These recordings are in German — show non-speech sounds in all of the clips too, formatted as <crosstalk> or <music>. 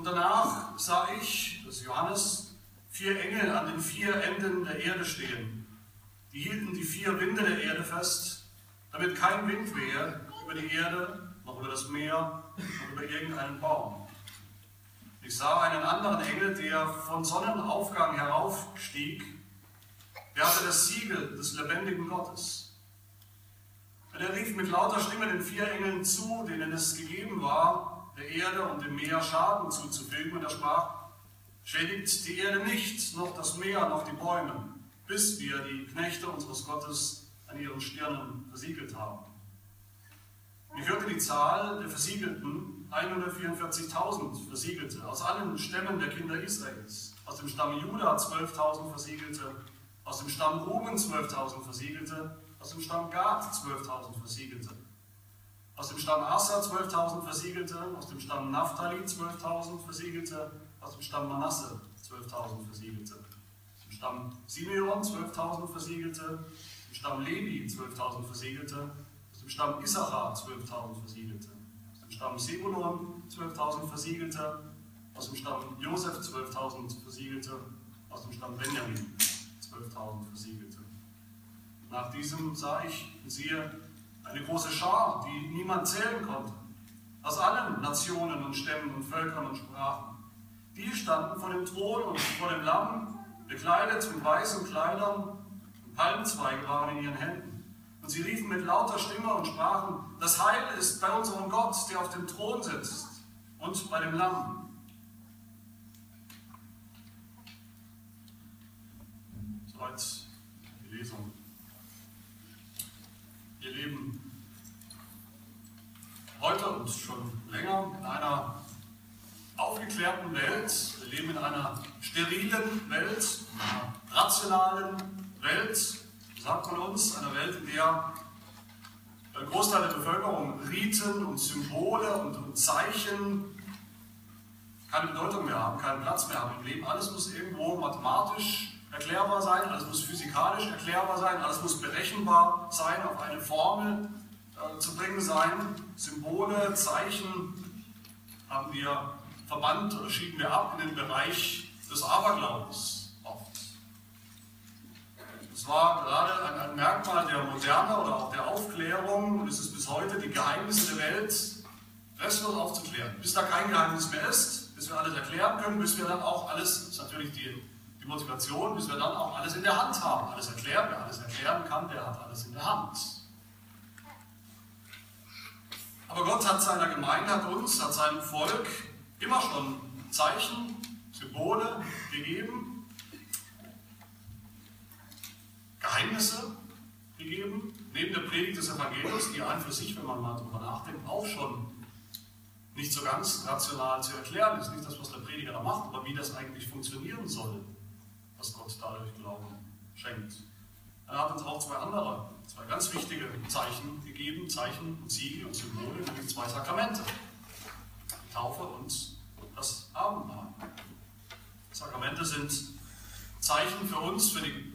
Und danach sah ich, das Johannes, vier Engel an den vier Enden der Erde stehen. Die hielten die vier Winde der Erde fest, damit kein Wind wehe über die Erde, noch über das Meer, noch über irgendeinen Baum. Ich sah einen anderen Engel, der von Sonnenaufgang heraufstieg. Der hatte das Siegel des lebendigen Gottes. Und er rief mit lauter Stimme den vier Engeln zu, denen es gegeben war, der Erde und dem Meer Schaden zuzufügen. Und er sprach, schädigt die Erde nicht, noch das Meer, noch die Bäume, bis wir die Knechte unseres Gottes an ihren Stirnen versiegelt haben. Ich hörte die Zahl der Versiegelten, 144.000 Versiegelte, aus allen Stämmen der Kinder Israels. Aus dem Stamm Juda 12.000 Versiegelte, aus dem Stamm Ruben 12.000 Versiegelte, aus dem Stamm Gad 12.000 Versiegelte, aus dem Stamm Asa 12.000 Versiegelte, aus dem Stamm Naphtali 12.000 Versiegelte, aus dem Stamm Manasse 12.000 Versiegelte, aus dem Stamm Simeon 12.000 Versiegelte, aus dem Stamm Levi 12.000 Versiegelte, aus dem Stamm Issachar 12.000 Versiegelte, aus dem Stamm Sebulon 12.000 Versiegelte, aus dem Stamm Josef 12.000 Versiegelte, aus dem Stamm Benjamin 12.000 Versiegelte. Nach diesem sah ich, siehe, eine große Schar, die niemand zählen konnte, aus allen Nationen und Stämmen und Völkern und Sprachen. Die standen vor dem Thron und vor dem Lamm, bekleidet mit weißen Kleidern, und Palmzweige waren in ihren Händen. Und sie riefen mit lauter Stimme und sprachen, das Heil ist bei unserem Gott, der auf dem Thron sitzt, und bei dem Lamm. Soweit die Lesung. Wir leben heute und schon länger in einer aufgeklärten Welt. Wir leben in einer sterilen Welt, einer rationalen Welt, sagt man uns, einer Welt, in der ein Großteil der Bevölkerung Riten und Symbole und Zeichen keine Bedeutung mehr haben, keinen Platz mehr haben im Leben. Alles muss irgendwo mathematisch erklärbar sein, alles muss physikalisch erklärbar sein, alles muss berechenbar sein, auf eine Formel äh, zu bringen sein. Symbole, Zeichen haben wir verbannt oder schieben wir ab in den Bereich des Aberglaubens oft. Es war gerade ein, ein Merkmal der Moderne oder auch der Aufklärung und es ist bis heute die Geheimnisse der Welt restlos aufzuklären. Bis da kein Geheimnis mehr ist, bis wir alles erklären können, bis wir dann auch alles, das ist natürlich die die Motivation, bis wir dann auch alles in der Hand haben. Alles erklären, wer alles erklären kann, der hat alles in der Hand. Aber Gott hat seiner Gemeinde, hat uns, hat seinem Volk immer schon Zeichen, Symbole gegeben, Geheimnisse gegeben, neben der Predigt des Evangeliums, die an für sich, wenn man mal darüber nachdenkt, auch schon nicht so ganz rational zu erklären ist. Nicht das, was der Prediger da macht, aber wie das eigentlich funktionieren soll was Gott dadurch Glauben schenkt. Er hat uns auch zwei andere, zwei ganz wichtige Zeichen gegeben, Zeichen und Siegel und Symbole, nämlich zwei Sakramente. Die Taufe und das Abendmahl. Sakramente sind Zeichen für uns, für die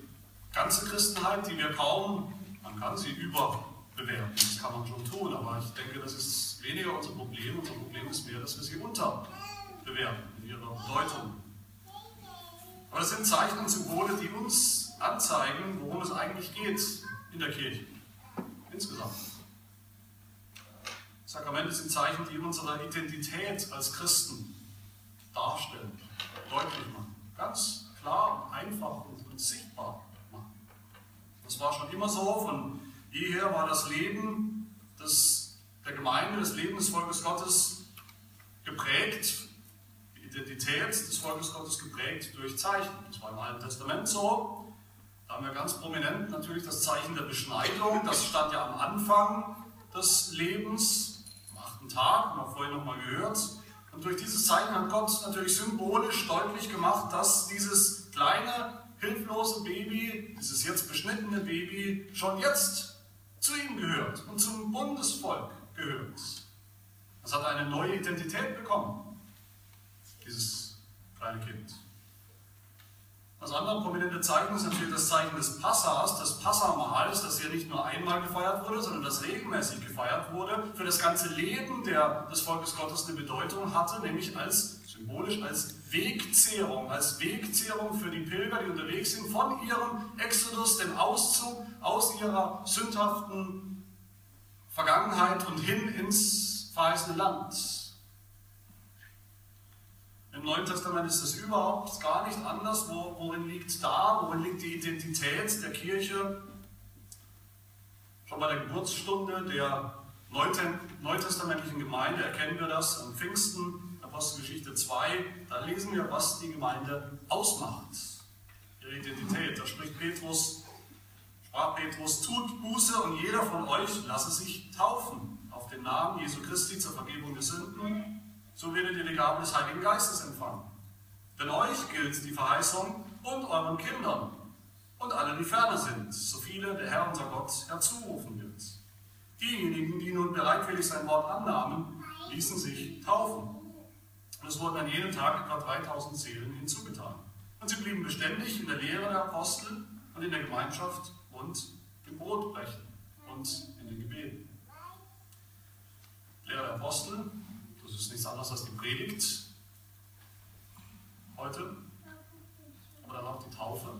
ganze Christenheit, die wir kaum, man kann sie überbewerten, das kann man schon tun, aber ich denke, das ist weniger unser Problem. Unser Problem ist mehr, dass wir sie unterbewerten in ihrer Bedeutung aber das sind Zeichen und Symbole, die uns anzeigen, worum es eigentlich geht in der Kirche. Insgesamt. Sakramente sind Zeichen, die unsere Identität als Christen darstellen, deutlich machen. Ganz klar, einfach und, sichtbar machen. Das war schon immer so. Von jeher war das Leben des, der Gemeinde, des Lebensvolkes Gottes geprägt Identität des Volkes Gottes geprägt durch Zeichen. Das war im Alten Testament so. Da haben wir ganz prominent natürlich das Zeichen der Beschneidung. Das stand ja am Anfang des Lebens, am achten Tag, haben wir vorhin nochmal gehört. Und durch dieses Zeichen hat Gott natürlich symbolisch deutlich gemacht, dass dieses kleine, hilflose Baby, dieses jetzt beschnittene Baby, schon jetzt zu ihm gehört und zum Bundesvolk gehört. Es hat eine neue Identität bekommen dieses kleine Kind. Das andere prominente Zeichen ist natürlich das Zeichen des Passas, des Passamahls, das hier nicht nur einmal gefeiert wurde, sondern das regelmäßig gefeiert wurde, für das ganze Leben der, des Volkes Gottes eine Bedeutung hatte, nämlich als symbolisch als Wegzehrung, als Wegzehrung für die Pilger, die unterwegs sind, von ihrem Exodus, dem Auszug aus ihrer sündhaften Vergangenheit und hin ins verheißene Land. Im Neuen Testament ist es überhaupt gar nicht anders. Wo, worin liegt da? Worin liegt die Identität der Kirche? Schon bei der Geburtsstunde der neutestamentlichen Gemeinde erkennen wir das am Pfingsten, Apostelgeschichte 2. Da lesen wir, was die Gemeinde ausmacht. Ihre Identität. Da spricht Petrus, sprach Petrus, tut Buße und jeder von euch lasse sich taufen auf den Namen Jesu Christi zur Vergebung der Sünden so werdet ihr die Gabe des Heiligen Geistes empfangen. Denn euch gilt die Verheißung und euren Kindern und alle, die ferne sind, so viele der Herr unser Gott herzurufen wird. Diejenigen, die nun bereitwillig sein Wort annahmen, ließen sich taufen. Und es wurden an jedem Tag etwa 3000 Seelen hinzugetan. Und sie blieben beständig in der Lehre der Apostel und in der Gemeinschaft und im Brotbrechen und in den Gebeten. Lehre der Apostel, ist nichts anderes als die Predigt heute, aber dann auch die Taufe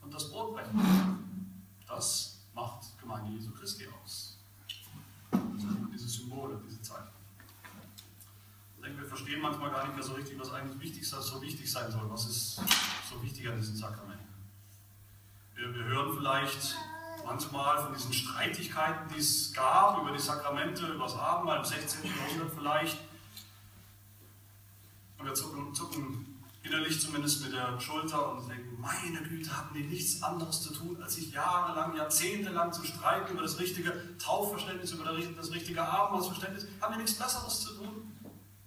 und das Brotbrechen. Das macht Gemeinde Jesu Christi aus. diese Symbole, diese Zeichen. Ich denke, wir verstehen manchmal gar nicht mehr so richtig, was eigentlich wichtig, so wichtig sein soll. Was ist so wichtig an diesen Sakramenten? Wir, wir hören vielleicht manchmal von diesen Streitigkeiten, die es gab über die Sakramente, über das Abendmahl im 16. Jahrhundert vielleicht. Und wir zucken, zucken innerlich zumindest mit der Schulter und denken, meine Güte, hatten die nichts anderes zu tun, als sich jahrelang, jahrzehntelang zu streiten über das richtige Taufverständnis, über das richtige Abendmahlsverständnis. Haben die nichts Besseres zu tun?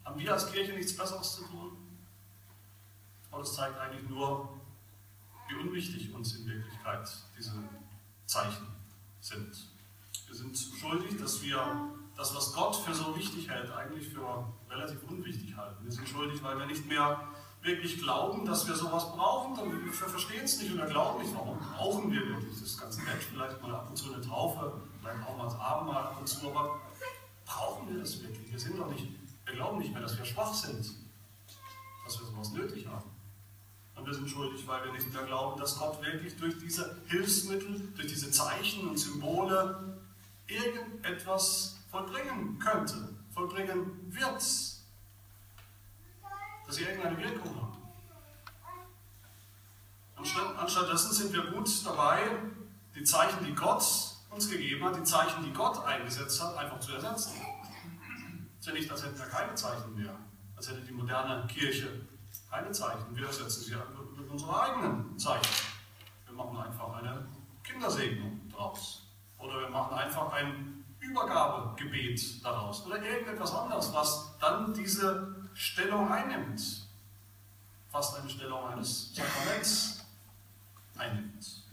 Haben wir als Kirche nichts Besseres zu tun? Und das zeigt eigentlich nur, wie unwichtig uns in Wirklichkeit diese Zeichen sind. Wir sind schuldig, dass wir das, was Gott für so wichtig hält, eigentlich für relativ unwichtig halten. Wir sind schuldig, weil wir nicht mehr wirklich glauben, dass wir sowas brauchen, dann wir verstehen es nicht und wir glauben nicht, warum brauchen wir wirklich das ganze nett, vielleicht mal ab und zu eine Taufe, vielleicht auch mal das Abendmahl ab und zu, aber brauchen wir das wirklich? Wir sind doch nicht, wir glauben nicht mehr, dass wir schwach sind, dass wir sowas nötig haben. Und wir sind schuldig, weil wir nicht mehr glauben, dass Gott wirklich durch diese Hilfsmittel, durch diese Zeichen und Symbole irgendetwas vollbringen könnte, vollbringen wird. Dass sie irgendeine Wirkung haben. Anstattdessen sind wir gut dabei, die Zeichen, die Gott uns gegeben hat, die Zeichen, die Gott eingesetzt hat, einfach zu ersetzen. Es ist ja nicht, als hätten wir keine Zeichen mehr, als hätte die moderne Kirche keine Zeichen. Wir ersetzen sie mit unseren eigenen Zeichen. Wir machen einfach eine Kindersegnung daraus. Oder wir machen einfach ein Übergabegebet daraus. Oder irgendetwas anderes, was dann diese Stellung einnimmt. Fast eine Stellung eines Sakraments einnimmt.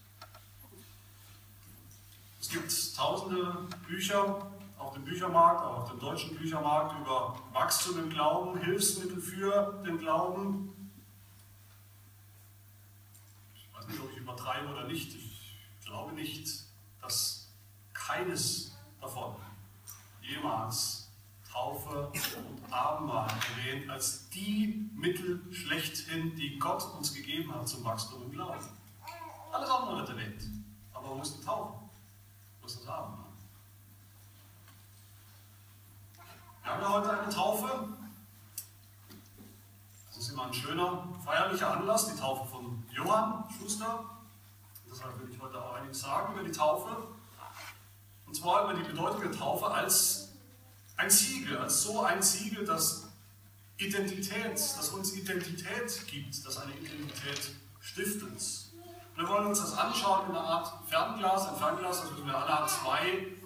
Es gibt tausende Bücher auf dem Büchermarkt, auch auf dem deutschen Büchermarkt über Wachstum im Glauben, Hilfsmittel für den Glauben. Ich weiß nicht, ob ich übertreibe oder nicht. Ich glaube nicht, dass keines davon jemals Taufe und Abendmahl erwähnt als die Mittel schlechthin, die Gott uns gegeben hat zum Wachstum im Glauben. Alles andere wird erwähnt. Aber wo ist die Taufe? Wo ist das Abendmahl? Wir haben ja heute eine Taufe. Das ist immer ein schöner, feierlicher Anlass, die Taufe von Johann Schuster. Deshalb will ich heute auch einiges sagen über die Taufe. Und zwar über die Bedeutung der Taufe als ein Siegel, als so ein Siegel, das Identität, das uns Identität gibt, das eine Identität stiftet. Wir wollen uns das anschauen in einer Art Fernglas. Ein Fernglas, das müssen wir alle haben zwei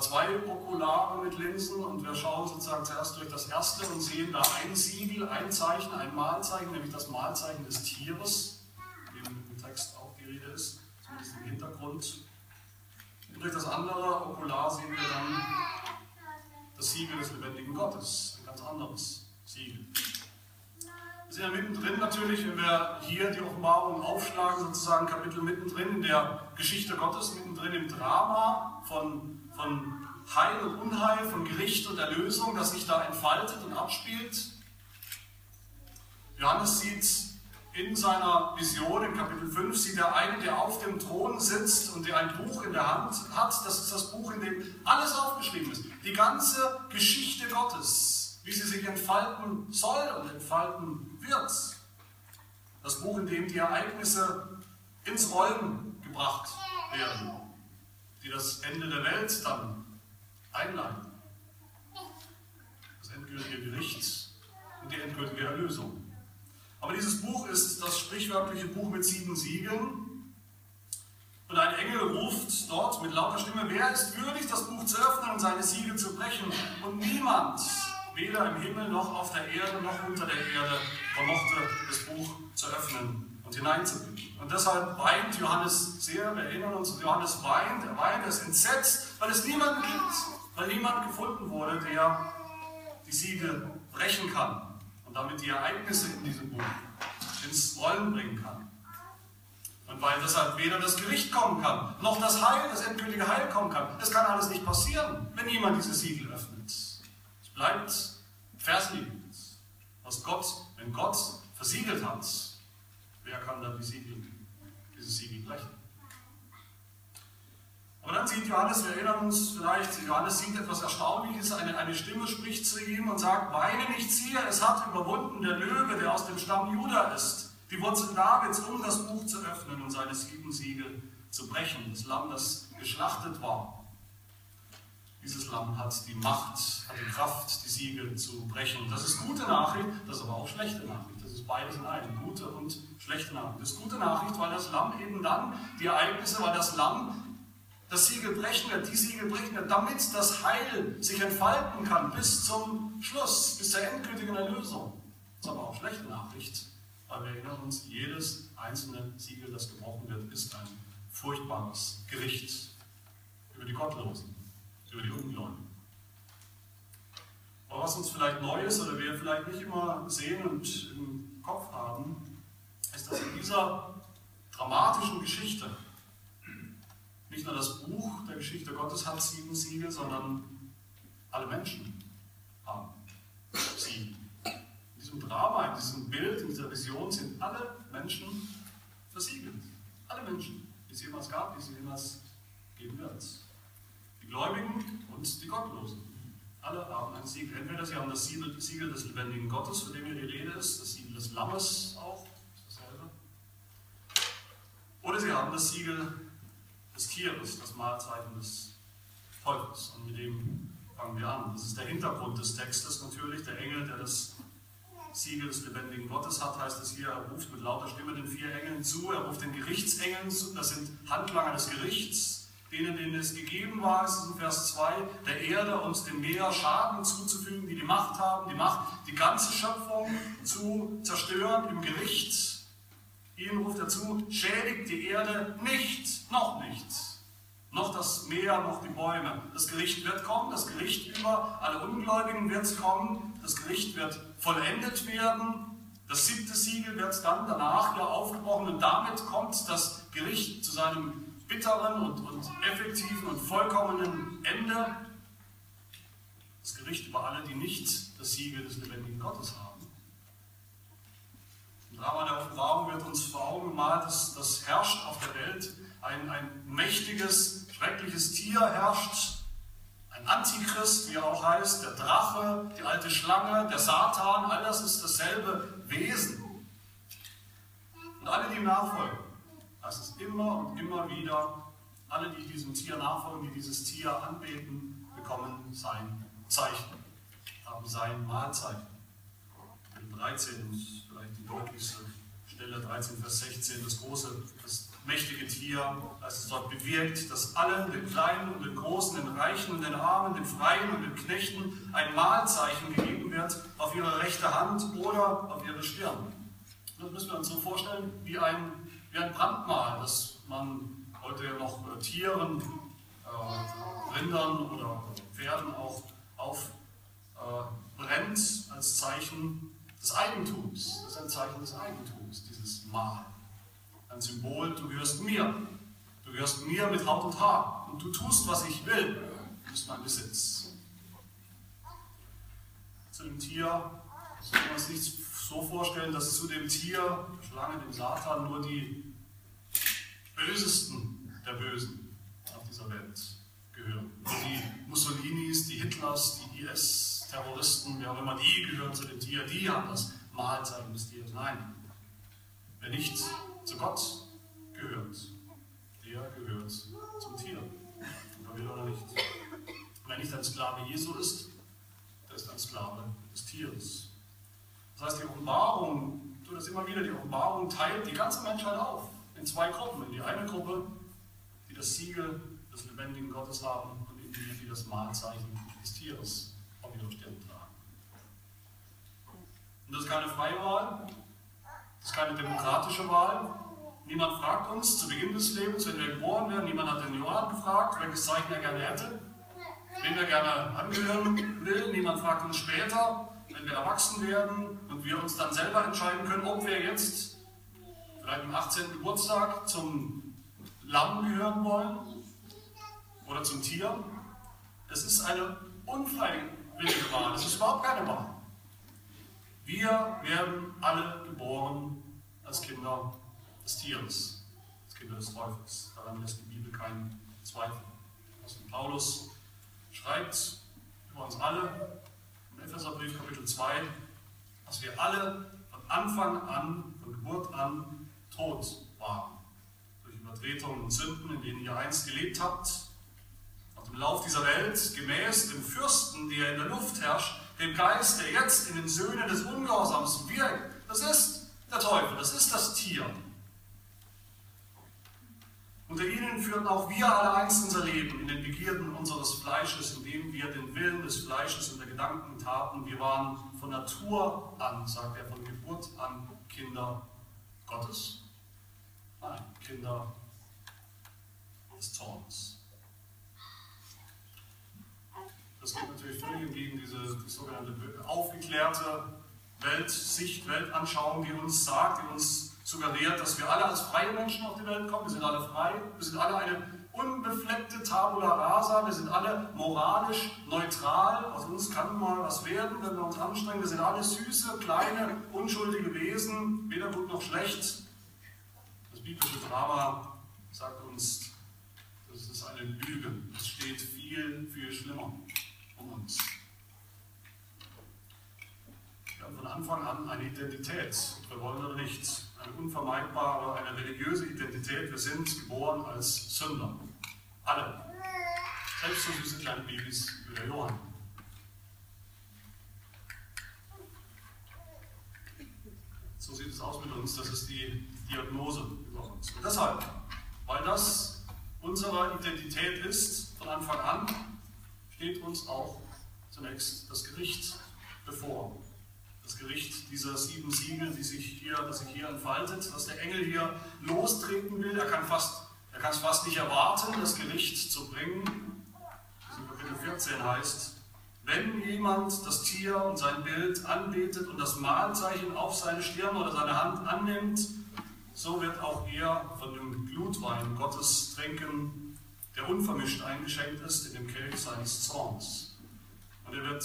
zwei Okulare mit Linsen und wir schauen sozusagen zuerst durch das erste und sehen da ein Siegel, ein Zeichen, ein Malzeichen, nämlich das Malzeichen des Tieres, wie im Text auch die Rede ist, zumindest im Hintergrund. Und durch das andere Okular sehen wir dann das Siegel des lebendigen Gottes, ein ganz anderes Siegel. Wir sind ja mittendrin natürlich, wenn wir hier die Offenbarung aufschlagen, sozusagen Kapitel mittendrin in der Geschichte Gottes, mittendrin im Drama von, von Heil und Unheil, von Gericht und Erlösung, das sich da entfaltet und abspielt. Johannes sieht in seiner Vision im Kapitel 5 sieht er einen, der auf dem Thron sitzt und der ein Buch in der Hand hat. Das ist das Buch, in dem alles aufgeschrieben ist. Die ganze Geschichte Gottes, wie sie sich entfalten soll und entfalten wird. Das Buch, in dem die Ereignisse ins Rollen gebracht werden, die das Ende der Welt dann einleiten. Das endgültige Gericht und die endgültige Erlösung. Aber dieses Buch ist das sprichwörtliche Buch mit sieben Siegeln. Und ein Engel ruft dort mit lauter Stimme, wer ist würdig, das Buch zu öffnen und seine Siegel zu brechen? Und niemand, weder im Himmel noch auf der Erde noch unter der Erde, vermochte das Buch zu öffnen und hineinzublicken. Und deshalb weint Johannes sehr, wir erinnern uns, Johannes weint, er weint, er ist entsetzt, weil es niemanden gibt, weil niemand gefunden wurde, der die Siegel brechen kann und damit die Ereignisse in diesem Buch ins Rollen bringen kann. Und weil deshalb weder das Gericht kommen kann, noch das Heil, das endgültige Heil kommen kann. Das kann alles nicht passieren, wenn niemand diese Siegel öffnet. Es bleibt versiegelt. Was Gott, wenn Gott versiegelt hat, wer kann dann die Siegel, dieses Siegel brechen? Und dann sieht Johannes, wir erinnern uns vielleicht, Johannes sieht etwas Erstaunliches, eine, eine Stimme spricht zu ihm und sagt, weine nicht siehe, es hat überwunden der Löwe, der aus dem Stamm Juda ist, die Wurzel Davids, um das Buch zu öffnen und seine sieben Siegel zu brechen. Das Lamm, das geschlachtet war. Dieses Lamm hat die Macht, hat die Kraft, die Siegel zu brechen. Das ist gute Nachricht, das ist aber auch schlechte Nachricht. Ist beides in einem, gute und schlechte Nachricht. Das ist gute Nachricht, weil das Lamm eben dann die Ereignisse, weil das Lamm das Siegel brechen wird, die Siegel brechen wird, damit das Heil sich entfalten kann bis zum Schluss, bis zur endgültigen Erlösung. Das ist aber auch schlechte Nachricht, weil wir erinnern uns, jedes einzelne Siegel, das gebrochen wird, ist ein furchtbares Gericht über die Gottlosen, über die Ungläubigen. Aber was uns vielleicht neu ist oder wir vielleicht nicht immer sehen und im Kopf haben, ist, dass in dieser dramatischen Geschichte nicht nur das Buch der Geschichte Gottes hat sieben Siegel, sondern alle Menschen haben sieben. In diesem Drama, in diesem Bild, in dieser Vision sind alle Menschen versiegelt. Alle Menschen, die es jemals gab, die es jemals geben wird. Die Gläubigen und die Gottlosen. Alle haben ein Siegel. Entweder sie haben das Siegel, des lebendigen Gottes, von dem hier die Rede ist, das Siegel des Lammes auch, ist dasselbe. Oder sie haben das Siegel des Tieres, das Mahlzeichen des Teufels. Und mit dem fangen wir an. Das ist der Hintergrund des Textes natürlich. Der Engel, der das Siegel des lebendigen Gottes hat, heißt es hier, er ruft mit lauter Stimme den vier Engeln zu, er ruft den Gerichtsengeln zu, das sind Handlanger des Gerichts, denen, denen es gegeben war, ist in Vers 2, der Erde und dem Meer Schaden zuzufügen, die die Macht haben, die Macht, die ganze Schöpfung zu zerstören im Gericht. Ihnen ruft er zu, schädigt die Erde nicht, noch nicht. Noch das Meer, noch die Bäume. Das Gericht wird kommen, das Gericht über alle Ungläubigen wird kommen, das Gericht wird vollendet werden. Das siebte Siegel wird dann danach ja aufgebrochen und damit kommt das Gericht zu seinem bitteren und, und effektiven und vollkommenen Ende. Das Gericht über alle, die nicht das Siegel des lebendigen Gottes haben. Drama der Offenbarung wird uns vor Augen gemalt, dass das herrscht auf der Welt. Ein, ein mächtiges, schreckliches Tier herrscht. Ein Antichrist, wie er auch heißt, der Drache, die alte Schlange, der Satan, all das ist dasselbe Wesen. Und alle, die ihm nachfolgen, das ist immer und immer wieder, alle, die diesem Tier nachfolgen, die dieses Tier anbeten, bekommen sein Zeichen, haben sein Mahlzeichen. In 13 deutlichste Stelle 13, Vers 16, das große, das mächtige Tier, als es dort bewirkt, dass allen, den Kleinen und den Großen, den Reichen und den Armen, den Freien und den Knechten ein Mahlzeichen gegeben wird auf ihre rechte Hand oder auf ihre Stirn. Das müssen wir uns so vorstellen wie ein, wie ein Brandmal, das man heute ja noch äh, Tieren, äh, Rindern oder Pferden auch aufbrennt äh, als Zeichen des Eigentums. Das ist ein Zeichen des Eigentums, dieses Mal. Ein Symbol, du gehörst mir. Du gehörst mir mit Haut und Haar. Und du tust, was ich will. Du bist mein Besitz. Zu dem Tier soll man uns nicht so vorstellen, dass zu dem Tier, der Schlange, dem Satan, nur die Bösesten der Bösen auf dieser Welt gehören. Die Mussolinis, die Hitlers, die IS-Terroristen, wer auch immer, die gehören zu dem Tier, die haben das Mahlzeichen des Tieres. Nein, wer nicht zu Gott gehört, der gehört zum Tier. Ob er will oder nicht. Wer nicht ein Sklave Jesu ist, der ist ein Sklave des Tieres. Das heißt, die Offenbarung, tut das immer wieder, die Offenbarung teilt die ganze Menschheit auf in zwei Gruppen. In die eine Gruppe, die das Siegel des lebendigen Gottes haben und in die, die das Mahlzeichen des Tieres auf ihrer Stirn tragen. Und das ist keine freie Wahl, das ist keine demokratische Wahl. Niemand fragt uns zu Beginn des Lebens, wenn wir geboren werden, niemand hat den Johann gefragt, welches Zeichen er gerne hätte, wen er gerne angehören will. Niemand fragt uns später, wenn wir erwachsen werden und wir uns dann selber entscheiden können, ob wir jetzt vielleicht am 18. Geburtstag zum Lamm gehören wollen oder zum Tier. Es ist eine unfreiwillige Wahl, es ist überhaupt keine Wahl. Wir werden alle geboren als Kinder des Tieres, als Kinder des Teufels. Daran lässt die Bibel keinen Zweifel. Apostel Paulus schreibt über uns alle im Epheserbrief Kapitel 2, dass wir alle von Anfang an, von Geburt an, tot waren. Durch Übertretungen und Sünden, in denen ihr einst gelebt habt, nach dem Lauf dieser Welt, gemäß dem Fürsten, der in der Luft herrscht, dem Geist, der jetzt in den Söhnen des Ungehorsams wirkt. Das ist der Teufel, das ist das Tier. Unter ihnen führten auch wir alle einst unser Leben in den Begierden unseres Fleisches, indem wir den Willen des Fleisches und der Gedanken taten. Wir waren von Natur an, sagt er, von Geburt an Kinder Gottes. Nein, Kinder des Zorns. Das geht natürlich völlig entgegen diese die sogenannte aufgeklärte Weltsicht, Weltanschauung, die uns sagt, die uns suggeriert, dass wir alle als freie Menschen auf die Welt kommen. Wir sind alle frei, wir sind alle eine unbefleckte Tabula rasa, wir sind alle moralisch neutral. Aus uns kann mal was werden, wenn wir uns anstrengen. Wir sind alle süße, kleine, unschuldige Wesen, weder gut noch schlecht. Das biblische Drama sagt uns, das ist eine Lüge. Es steht viel, viel schlimmer um uns. Wir haben von Anfang an eine Identität, wir wollen oder nicht eine unvermeidbare, eine religiöse Identität. Wir sind geboren als Sünder. Alle. Selbst so süße kleine Babys wie der Johann. So sieht es aus mit uns. Das ist die Diagnose über uns. Und deshalb, weil das unsere Identität ist von Anfang an, steht uns auch zunächst das Gericht bevor das Gericht dieser sieben Siegel, die sich hier, das sich hier entfaltet, was der Engel hier lostreten will. Er kann, fast, er kann es fast nicht erwarten, das Gericht zu bringen. Das in Kapitel 14 heißt, wenn jemand das Tier und sein Bild anbetet und das Mahlzeichen auf seine Stirn oder seine Hand annimmt, so wird auch er von dem Glutwein Gottes trinken, der unvermischt eingeschenkt ist in dem Kelch seines Zorns. Und er wird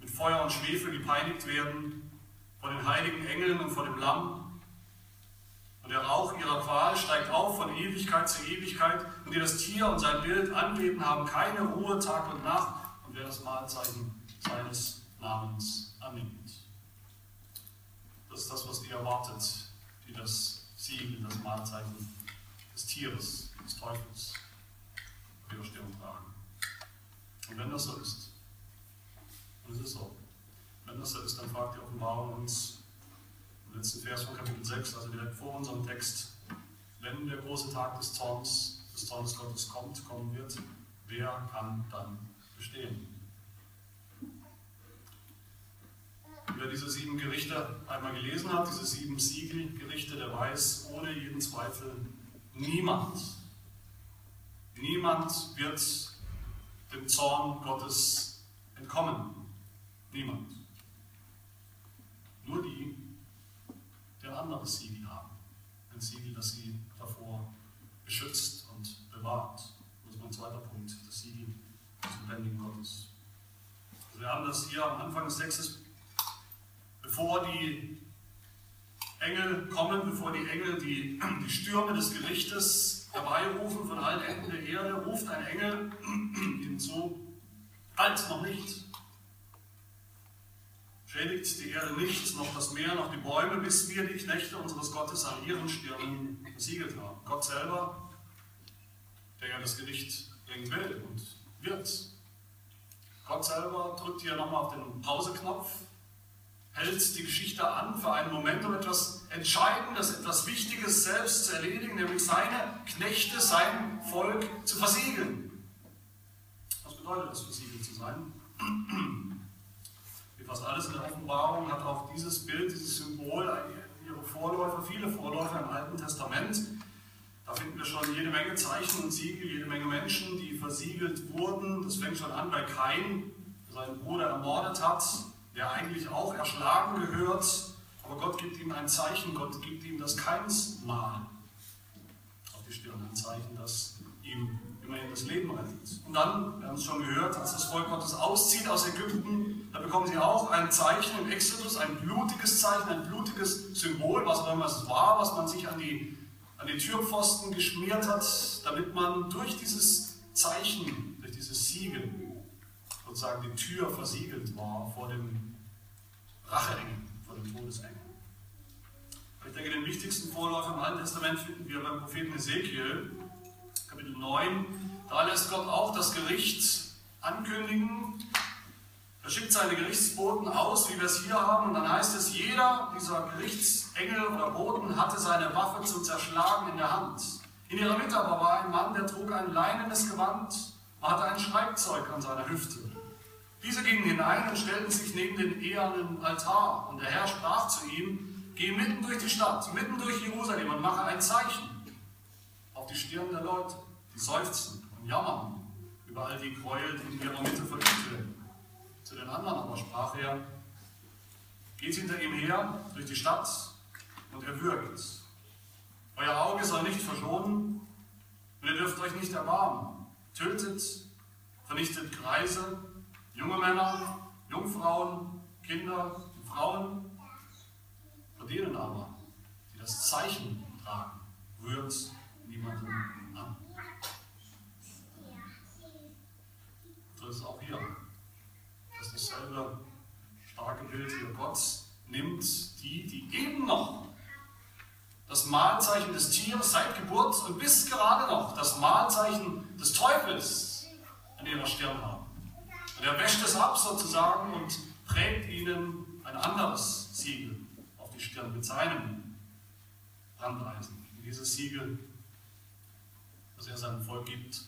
mit Feuer und Schwefel gepeinigt werden von den heiligen Engeln und von dem Lamm. Und der Rauch ihrer Qual steigt auf von Ewigkeit zu Ewigkeit. Und die das Tier und sein Bild anbeten, haben keine Ruhe Tag und Nacht. Und wer das Mahlzeichen seines Namens annimmt. Das ist das, was die erwartet, die das Siegel, das Mahlzeichen des Tieres, des Teufels auf ihrer Stirn tragen. Und wenn das so ist, es ist so. Wenn das so ist, dann fragt die Offenbarung uns im letzten Vers von Kapitel 6, also direkt vor unserem Text, wenn der große Tag des Zorns, des Zorns Gottes kommt, kommen wird, wer kann dann bestehen? Wer diese sieben Gerichte einmal gelesen hat, diese sieben Siegelgerichte, der weiß ohne jeden Zweifel, niemand, niemand wird dem Zorn Gottes entkommen. Niemand. Nur die, anderes Siegel haben. Ein Siegel, das sie davor beschützt und bewahrt. Das ist mein zweiter Punkt, das Siegel des lebendigen Gottes. Also wir haben das hier am Anfang des Textes, bevor die Engel kommen, bevor die Engel die, die Stürme des Gerichtes herbeirufen von allen Enden der Erde, ruft ein Engel ihnen zu, halt noch nicht, schädigt die Erde nichts, noch das Meer, noch die Bäume, bis wir die Knechte unseres Gottes an ihren Stirnen versiegelt haben. Gott selber, der ja das Gericht bringen will und wird. Gott selber drückt hier nochmal auf den Pauseknopf, hält die Geschichte an für einen Moment, um etwas Entscheidendes, etwas Wichtiges selbst zu erledigen, nämlich seine Knechte, sein Volk zu versiegeln. Was bedeutet das, versiegelt zu sein? Fast alles in der Offenbarung hat auch dieses Bild, dieses Symbol, ihre Vorläufer, viele Vorläufer im Alten Testament. Da finden wir schon jede Menge Zeichen und Siegel, jede Menge Menschen, die versiegelt wurden. Das fängt schon an bei Kain, der seinen Bruder ermordet hat, der eigentlich auch erschlagen gehört. Aber Gott gibt ihm ein Zeichen, Gott gibt ihm das Keinsmal auf die Stirn, ein Zeichen, das ihm immerhin das Leben rettet. Und dann, wir haben es schon gehört, als das Volk Gottes auszieht aus Ägypten, da bekommen sie auch ein Zeichen im Exodus, ein blutiges Zeichen, ein blutiges Symbol, was auch immer es war, was man sich an die, an die Türpfosten geschmiert hat, damit man durch dieses Zeichen, durch dieses Siegel, sozusagen die Tür versiegelt war vor dem Racheengel, vor dem Todesengel. Ich denke, den wichtigsten Vorläufer im Alten Testament finden wir beim Propheten Ezekiel, Kapitel 9. Da lässt Gott auch das Gericht ankündigen. Er schickt seine Gerichtsboten aus, wie wir es hier haben, und dann heißt es, jeder dieser Gerichtsengel oder Boten hatte seine Waffe zum Zerschlagen in der Hand. In ihrer Mitte aber war ein Mann, der trug ein leinenes Gewand und hatte ein Schreibzeug an seiner Hüfte. Diese gingen hinein und stellten sich neben den ehernen Altar. Und der Herr sprach zu ihm, geh mitten durch die Stadt, mitten durch Jerusalem und mache ein Zeichen auf die Stirn der Leute die seufzen und jammern über all die Gräuel, die in ihrer Mitte verübt werden. Zu den anderen aber sprach er, geht hinter ihm her durch die Stadt und er würgt. Euer Auge soll nicht verschonen und ihr dürft euch nicht erbarmen. Tötet, vernichtet Greise, junge Männer, Jungfrauen, Kinder Frauen. Von denen aber, die das Zeichen tragen, rührt niemanden an. das ist auch hier. Das ist dasselbe starke Bild hier. Gott nimmt die, die eben noch das Mahlzeichen des Tieres seit Geburt und bis gerade noch das Mahlzeichen des Teufels an ihrer Stirn haben. Und er wäscht es ab sozusagen und prägt ihnen ein anderes Siegel auf die Stirn mit seinem Brandeisen. Und dieses Siegel, das er seinem Volk gibt,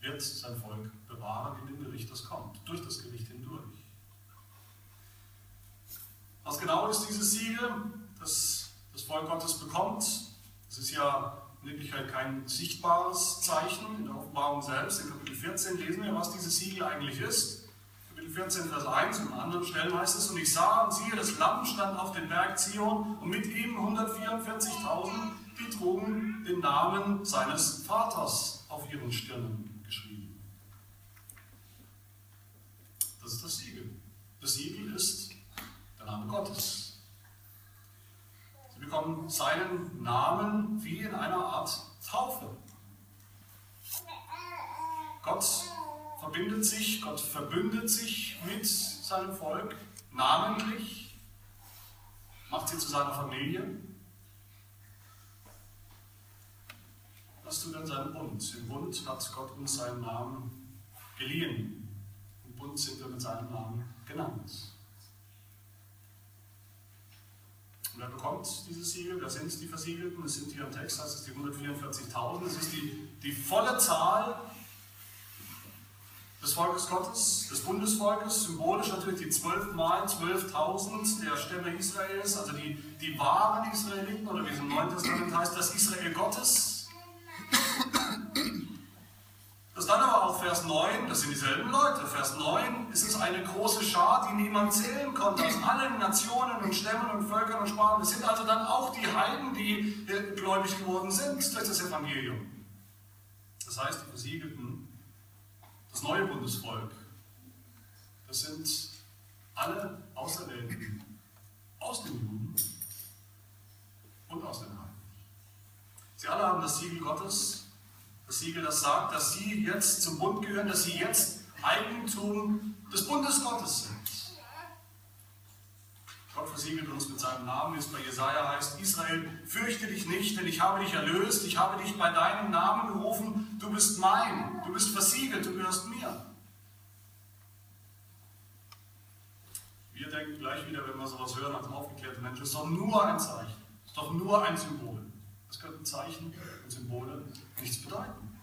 wird sein Volk bewahren in dem Gericht, das kommt, durch das Gericht hindurch. Was genau ist dieses Siegel, das das Volk Gottes bekommt? Es ist ja in Wirklichkeit kein sichtbares Zeichen. In der Offenbarung selbst, in Kapitel 14, lesen wir, was dieses Siegel eigentlich ist. Kapitel 14, Vers 1 und an anderen Stellen heißt es, und ich sah und siehe, das Lamm stand auf dem Berg Zion und mit ihm 144.000, die trugen den Namen seines Vaters auf ihren Stirnen. Das ist das Siegel. Das Siegel ist Gottes. Sie bekommen seinen Namen wie in einer Art Taufe. Gott verbindet sich, Gott verbündet sich mit seinem Volk namentlich, macht sie zu seiner Familie. Was tut dann seinen Bund? Im Bund hat Gott uns seinen Namen geliehen. Bund sind wir mit seinem Namen genannt. Und wer bekommt dieses Siegel? Wer sind die Versiegelten? Es sind hier im Text, heißt es die 144.000. Es ist die, die volle Zahl des Volkes Gottes, des Bundesvolkes, symbolisch natürlich die 12 mal 12.000 der Stämme Israels, also die, die wahren Israeliten, oder wie es im Neuen Testament heißt, das Israel Gottes. Das dann aber auch Vers 9, das sind dieselben Leute. Vers 9 ist es eine große Schar, die niemand zählen konnte, aus allen Nationen und Stämmen und Völkern und Sprachen. Es sind also dann auch die Heiden, die gläubig geworden sind durch das Evangelium. Das heißt, die Versiegelten, das neue Bundesvolk, das sind alle Auserwählten aus den Juden und aus den Heiden. Sie alle haben das Siegel Gottes das Siegel, das sagt, dass sie jetzt zum Bund gehören, dass sie jetzt Eigentum des Bundes Gottes sind. Gott versiegelt uns mit seinem Namen, wie es bei Jesaja heißt: Israel, fürchte dich nicht, denn ich habe dich erlöst, ich habe dich bei deinem Namen gerufen, du bist mein, du bist versiegelt, du gehörst mir. Wir denken gleich wieder, wenn wir sowas hören als aufgeklärte Menschen, es ist doch nur ein Zeichen, es ist doch nur ein Symbol. Das könnten Zeichen und Symbole nichts bedeuten.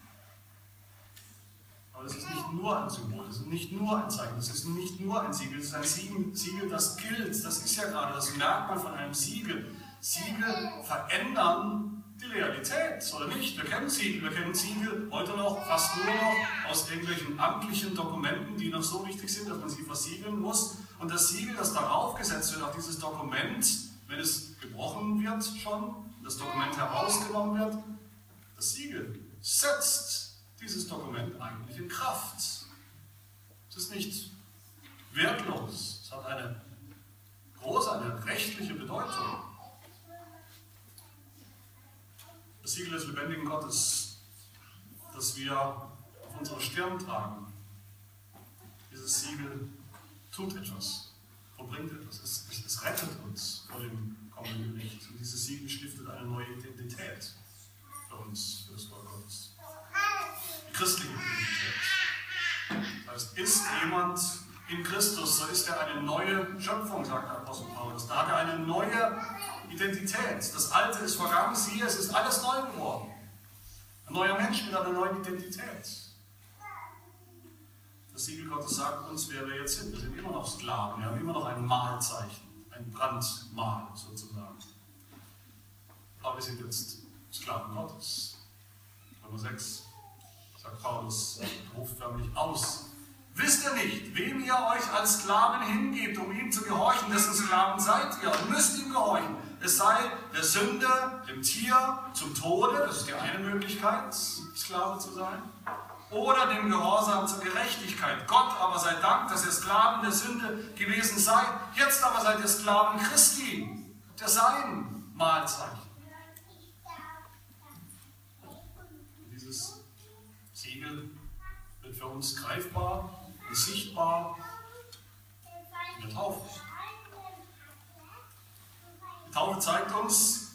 Aber es ist nicht nur ein Symbol, es ist nicht nur ein Zeichen, es ist nicht nur ein Siegel, es ist ein Siegel, das gilt. Das ist ja gerade das Merkmal von einem Siegel. Siegel verändern die Realität, oder nicht? Wir kennen Siegel, wir kennen Siegel heute noch fast nur noch aus irgendwelchen amtlichen Dokumenten, die noch so wichtig sind, dass man sie versiegeln muss. Und das Siegel, das darauf gesetzt wird, auf dieses Dokument, wenn es gebrochen wird schon, das Dokument herausgenommen wird, das Siegel setzt dieses Dokument eigentlich in Kraft. Es ist nicht wertlos, es hat eine große, eine rechtliche Bedeutung. Das Siegel des lebendigen Gottes, das wir auf unserer Stirn tragen, dieses Siegel tut etwas, vollbringt etwas, es, es rettet uns vor dem kommenden Gericht. Und dieses Siegel stiftet eine neue Identität für uns, für das Volk Gottes christliche Identität. Das heißt, ist jemand in Christus, so ist er eine neue Schöpfung, sagt der Apostel Paulus. Da hat er eine neue Identität. Das Alte ist vergangen, siehe, es ist alles neu geworden. Ein neuer Mensch mit einer neuen Identität. Das Siegel Gottes sagt uns, wer wir jetzt sind. Wir sind immer noch Sklaven, wir haben immer noch ein Mahlzeichen, ein Brandmal sozusagen. Aber wir sind jetzt Sklaven Gottes. Nummer 6 sagt Paulus, ruft förmlich aus. Wisst ihr nicht, wem ihr euch als Sklaven hingebt, um ihm zu gehorchen, dessen Sklaven seid ihr und müsst ihm gehorchen. Es sei der Sünde, dem Tier, zum Tode, das ist die eine Möglichkeit, Sklave zu sein, oder dem Gehorsam zur Gerechtigkeit. Gott aber sei Dank, dass ihr Sklaven der Sünde gewesen seid. Jetzt aber seid ihr Sklaven Christi, der sein Mahlzeichen. Siegel wird für uns greifbar und sichtbar in der Taufe. Die Taufe zeigt uns,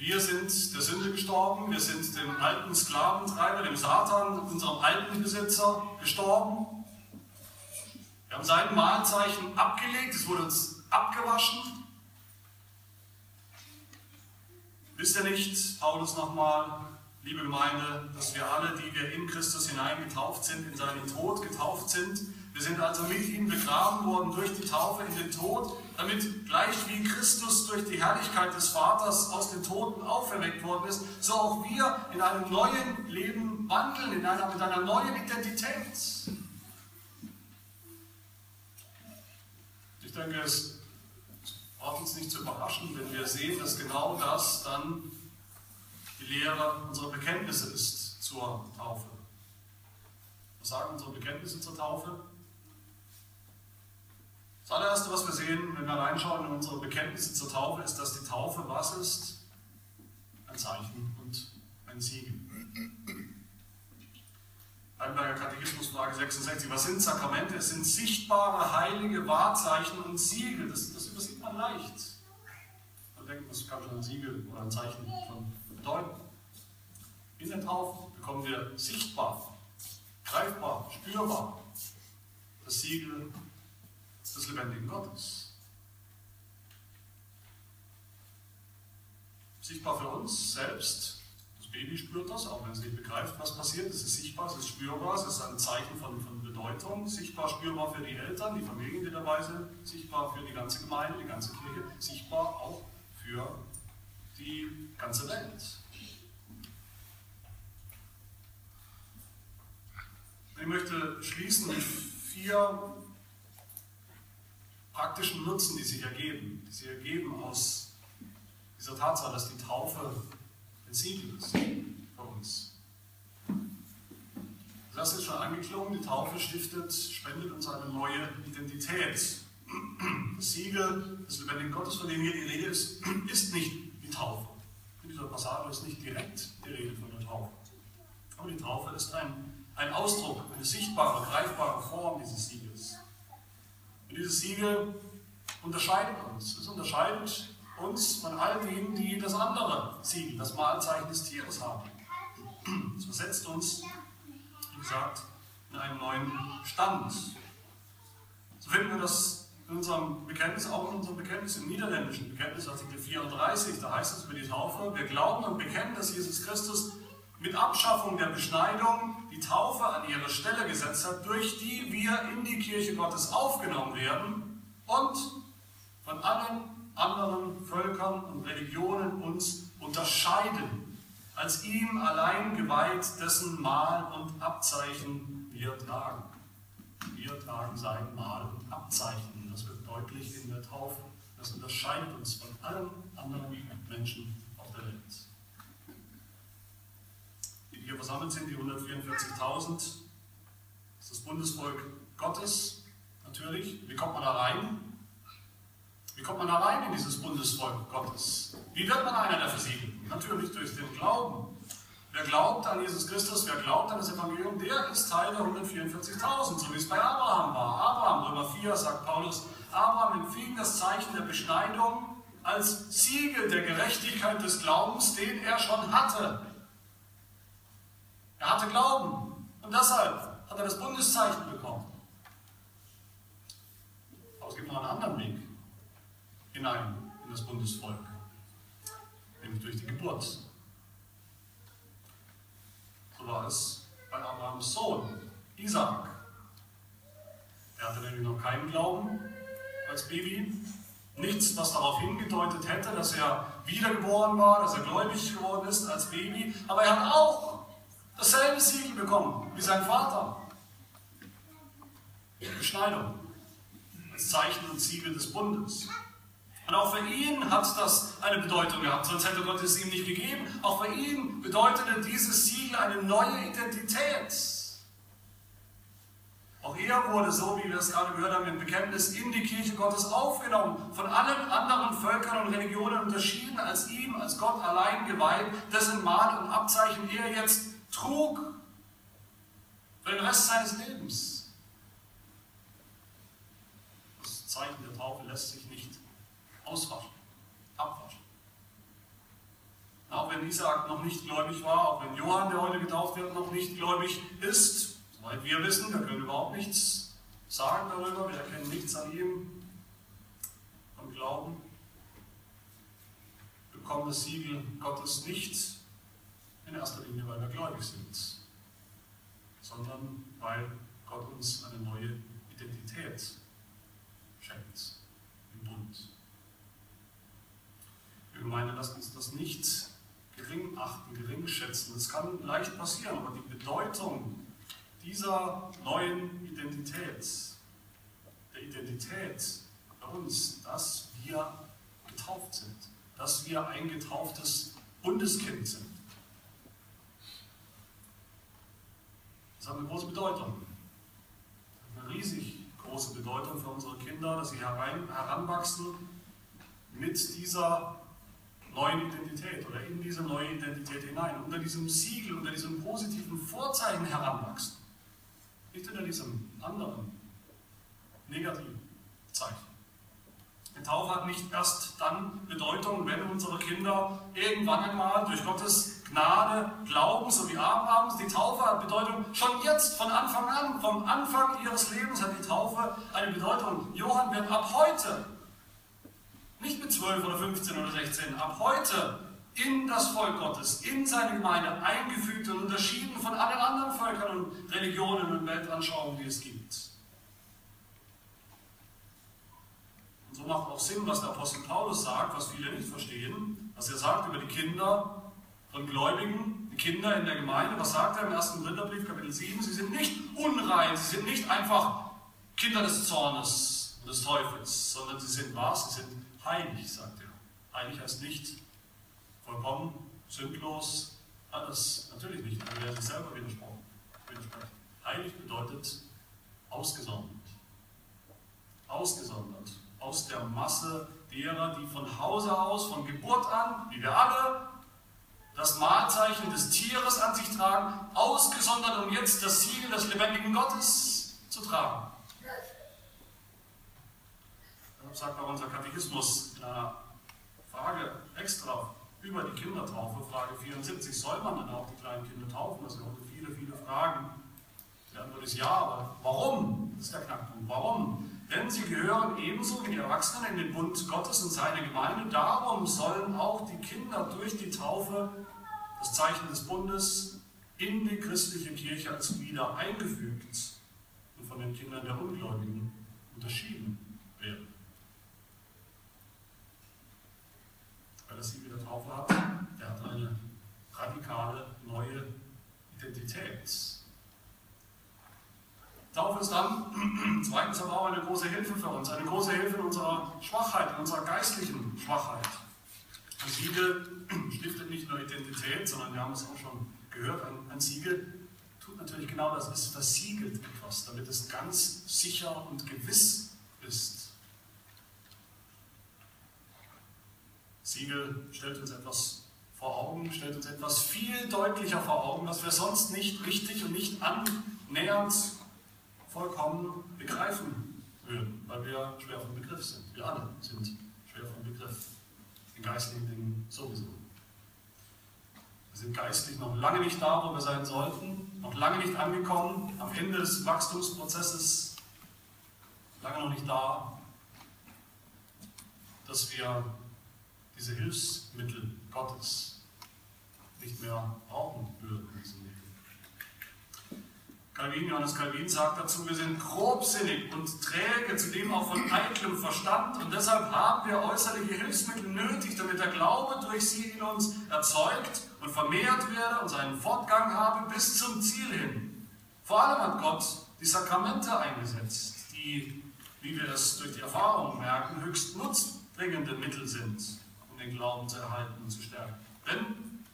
wir sind der Sünde gestorben, wir sind dem alten Sklaventreiber, dem Satan, unserem alten Besitzer gestorben. Wir haben sein Mahlzeichen abgelegt, es wurde uns abgewaschen. Wisst ihr nicht, Paulus nochmal, liebe Gemeinde, dass wir alle, die wir in Christus hineingetauft sind, in seinen Tod getauft sind. Wir sind also mit ihm begraben worden durch die Taufe in den Tod, damit gleich wie Christus durch die Herrlichkeit des Vaters aus den Toten auferweckt worden ist, so auch wir in einem neuen Leben wandeln, in einer, mit einer neuen Identität. Ich denke, es braucht uns nicht zu überraschen, wenn wir sehen, dass genau das dann die Lehre unserer Bekenntnisse ist zur Taufe. Was sagen unsere Bekenntnisse zur Taufe? Das allererste, was wir sehen, wenn wir reinschauen in unsere Bekenntnisse zur Taufe, ist, dass die Taufe was ist? Ein Zeichen und ein Siegel. Heidelberger Katechismus, Frage 66. Was sind Sakramente? Es sind sichtbare, heilige Wahrzeichen und Siegel. Das, das übersieht man leicht. Man denkt, das kann schon ein Siegel oder ein Zeichen von bedeuten. In der Taufe bekommen wir sichtbar, greifbar, spürbar das Siegel des lebendigen Gottes. Sichtbar für uns selbst. Das Baby spürt das, auch wenn es nicht begreift, was passiert. Es ist sichtbar, es ist spürbar, es ist ein Zeichen von, von Bedeutung. Sichtbar, spürbar für die Eltern, die Familien, die dabei sind. Sichtbar für die ganze Gemeinde, die ganze Kirche. Sichtbar auch für die ganze Welt. möchte schließen mit vier praktischen Nutzen, die sich ergeben, die sich ergeben aus dieser Tatsache, dass die Taufe ein Siegel ist für uns. Das ist schon angeklungen, die Taufe stiftet, spendet uns eine neue Identität. Das Siegel des lebendigen Gottes, von dem hier die Rede ist, ist nicht die Taufe. In dieser Passage ist nicht direkt die Rede von der Taufe. Aber die Taufe ist ein, ein Ausdruck, eine sichtbare, greifbare Form dieses Siegels. Und dieses Siegel unterscheidet uns. Es unterscheidet uns von all denen, die das andere Siegel, das Mahlzeichen des Tieres haben. Es versetzt uns, wie gesagt, in einen neuen Stand. So finden wir das in unserem Bekenntnis, auch in unserem Bekenntnis, im niederländischen Bekenntnis, Artikel 34, da heißt es über die Taufe, wir glauben und bekennen, dass Jesus Christus mit Abschaffung der Beschneidung die Taufe an ihre Stelle gesetzt hat, durch die wir in die Kirche Gottes aufgenommen werden und von allen anderen Völkern und Religionen uns unterscheiden, als ihm allein geweiht, dessen Mal und Abzeichen wir tragen. Wir tragen sein Mal und Abzeichen. Das wird deutlich in der Taufe. Das unterscheidet uns von allen anderen Menschen auf der Welt. Versammelt sind, die 144.000, ist das Bundesvolk Gottes natürlich. Wie kommt man da rein? Wie kommt man da rein in dieses Bundesvolk Gottes? Wie wird man einer der Versiegelten? Natürlich durch den Glauben. Wer glaubt an Jesus Christus, wer glaubt an das Evangelium, der ist Teil der 144.000, so wie es bei Abraham war. Abraham, Römer 4, sagt Paulus, Abraham empfing das Zeichen der Beschneidung als Siegel der Gerechtigkeit des Glaubens, den er schon hatte. Er hatte Glauben und deshalb hat er das Bundeszeichen bekommen. Aber es gibt noch einen anderen Weg hinein in das Bundesvolk, nämlich durch die Geburt. So war es bei Abrahams Sohn, Isaac. Er hatte nämlich noch keinen Glauben als Baby, nichts, was darauf hingedeutet hätte, dass er wiedergeboren war, dass er gläubig geworden ist als Baby, aber er hat auch dasselbe Siegel bekommen wie sein Vater. Beschneidung als Zeichen und Siegel des Bundes. Und auch für ihn hat das eine Bedeutung gehabt, sonst hätte Gott es ihm nicht gegeben. Auch für ihn bedeutete dieses Siegel eine neue Identität. Auch er wurde, so wie wir es gerade gehört haben, im Bekenntnis in die Kirche Gottes aufgenommen, von allen anderen Völkern und Religionen unterschieden, als ihm, als Gott allein geweiht, dessen Mal und Abzeichen er jetzt trug für den Rest seines Lebens. Das Zeichen der Taufe lässt sich nicht auswaschen, abwaschen. Auch wenn Isaac noch nicht gläubig war, auch wenn Johann, der heute getauft wird, noch nicht gläubig ist, soweit wir wissen, wir können überhaupt nichts sagen darüber, wir erkennen nichts an ihm vom Glauben, bekommen das Siegel Gottes nicht in erster Linie, weil wir gläubig sind, sondern weil Gott uns eine neue Identität schenkt im Bund. Wir Gemeinde, lasst uns das nicht gering achten, gering schätzen. Es kann leicht passieren, aber die Bedeutung dieser neuen Identität, der Identität bei uns, dass wir getauft sind, dass wir ein getauftes Bundeskind sind. Das hat eine große Bedeutung. Eine riesig große Bedeutung für unsere Kinder, dass sie herein, heranwachsen mit dieser neuen Identität oder in diese neue Identität hinein, unter diesem Siegel, unter diesem positiven Vorzeichen heranwachsen. Nicht unter diesem anderen negativen Zeichen. Die Taufe hat nicht erst dann Bedeutung, wenn unsere Kinder irgendwann einmal durch Gottes Gnade glauben, so wie Abrahams. Die Taufe hat Bedeutung schon jetzt, von Anfang an, vom Anfang ihres Lebens hat die Taufe eine Bedeutung. Johann wird ab heute nicht mit 12 oder 15 oder 16, ab heute in das Volk Gottes, in seine Gemeinde eingefügt und unterschieden von allen anderen Völkern und Religionen und Weltanschauungen, die es gibt. Und so macht auch Sinn, was der Apostel Paulus sagt, was viele nicht verstehen, was er sagt über die Kinder, von Gläubigen, Kinder in der Gemeinde. Was sagt er im ersten Korintherbrief, Kapitel 7? Sie sind nicht unrein, sie sind nicht einfach Kinder des Zornes und des Teufels, sondern sie sind was? Sie sind heilig, sagt er. Heilig heißt nicht vollkommen, sündlos, alles natürlich nicht, aber er sich selber widersprochen. Heilig bedeutet ausgesondert. Ausgesondert. Aus der Masse derer, die von Hause aus, von Geburt an, wie wir alle, das Mahlzeichen des Tieres an sich tragen, ausgesondert, um jetzt das Siegel des lebendigen Gottes zu tragen. Deshalb sagt auch unser Katechismus in einer Frage extra über die Kindertaufe, Frage 74, soll man dann auch die kleinen Kinder taufen? Das sind heute viele, viele Fragen. Die Antwort ist ja, aber warum? Das ist der Knackpunkt. Warum? Denn sie gehören ebenso wie die Erwachsenen in den Bund Gottes und seine Gemeinde. Darum sollen auch die Kinder durch die Taufe, das Zeichen des Bundes, in die christliche Kirche als Glieder eingefügt und von den Kindern der Ungläubigen unterschieden werden. Wer das Siegel der Taufe hat eine radikale neue Identität. Taufe ist dann <clears throat> zweitens aber auch eine große Hilfe für uns, eine große Hilfe in unserer Schwachheit, in unserer geistlichen Schwachheit. Ein Siegel <clears throat> stiftet nicht nur Identität, sondern wir haben es auch schon gehört, ein, ein Siegel tut natürlich genau das, es versiegelt etwas, damit es ganz sicher und gewiss ist. Siegel stellt uns etwas vor Augen, stellt uns etwas viel deutlicher vor Augen, was wir sonst nicht richtig und nicht annähernd vollkommen begreifen würden, weil wir schwer vom Begriff sind. Wir alle sind schwer vom Begriff. In geistlichen Dingen sowieso. Wir sind geistlich noch lange nicht da, wo wir sein sollten, noch lange nicht angekommen, am Ende des Wachstumsprozesses, lange noch nicht da, dass wir diese Hilfsmittel Gottes nicht mehr brauchen würden. Calvin, Johannes Calvin sagt dazu, wir sind grobsinnig und träge, zudem auch von eitlem Verstand und deshalb haben wir äußerliche Hilfsmittel nötig, damit der Glaube durch sie in uns erzeugt und vermehrt werde und seinen Fortgang habe bis zum Ziel hin. Vor allem hat Gott die Sakramente eingesetzt, die, wie wir es durch die Erfahrung merken, höchst nutzbringende Mittel sind, um den Glauben zu erhalten und zu stärken. Denn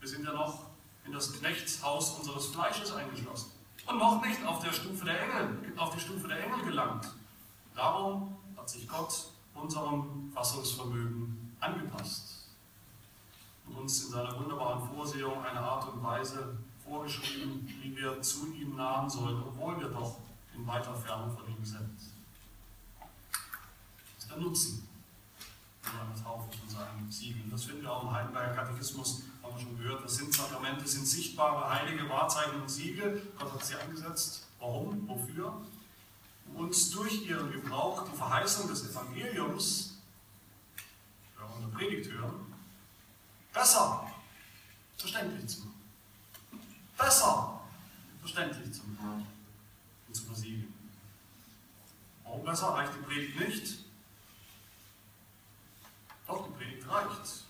wir sind ja noch in das Knechtshaus unseres Fleisches eingeschlossen und noch nicht auf, der Stufe der Engel, auf die Stufe der Engel gelangt. Darum hat sich Gott unserem Fassungsvermögen angepasst und uns in seiner wunderbaren Vorsehung eine Art und Weise vorgeschrieben, wie wir zu ihm nahen sollen, obwohl wir doch in weiter Ferne von ihm sind. Das ist der Nutzen seiner Taufe von seinem Siegel. Das finden wir auch im Heidelberger Katechismus haben schon gehört, das sind Sakramente, sind sichtbare heilige Wahrzeichen und Siegel. Gott hat sie eingesetzt. Warum? Wofür? Und durch ihren Gebrauch die Verheißung des Evangeliums, ja, und Predigt hören, besser verständlich zu machen. Besser verständlich zu machen und zu versiegeln. Warum besser reicht die Predigt nicht? Doch, die Predigt reicht.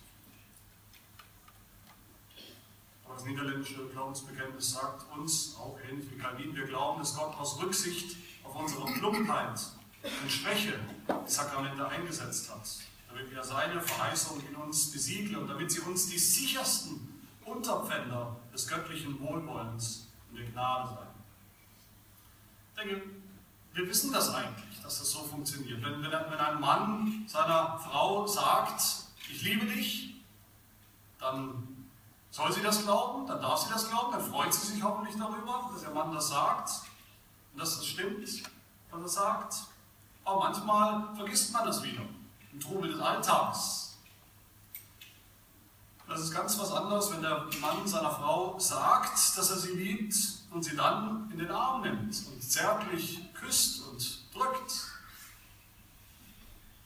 Das niederländische Glaubensbekenntnis sagt uns, auch ähnlich wie Calvin, wir glauben, dass Gott aus Rücksicht auf unsere Plumpheit und Schwäche die Sakramente eingesetzt hat, damit er seine Verheißung in uns besiegle und damit sie uns die sichersten Unterpfänder des göttlichen Wohlwollens und der Gnade seien. Ich denke, wir wissen das eigentlich, dass das so funktioniert. Wenn, wenn ein Mann seiner Frau sagt, ich liebe dich, dann soll sie das glauben? Dann darf sie das glauben. Dann freut sie sich hoffentlich darüber, dass ihr Mann das sagt und dass das stimmt, was er sagt. Aber manchmal vergisst man das wieder im Trubel des Alltags. Das ist ganz was anderes, wenn der Mann seiner Frau sagt, dass er sie liebt und sie dann in den Arm nimmt und zärtlich küsst und drückt.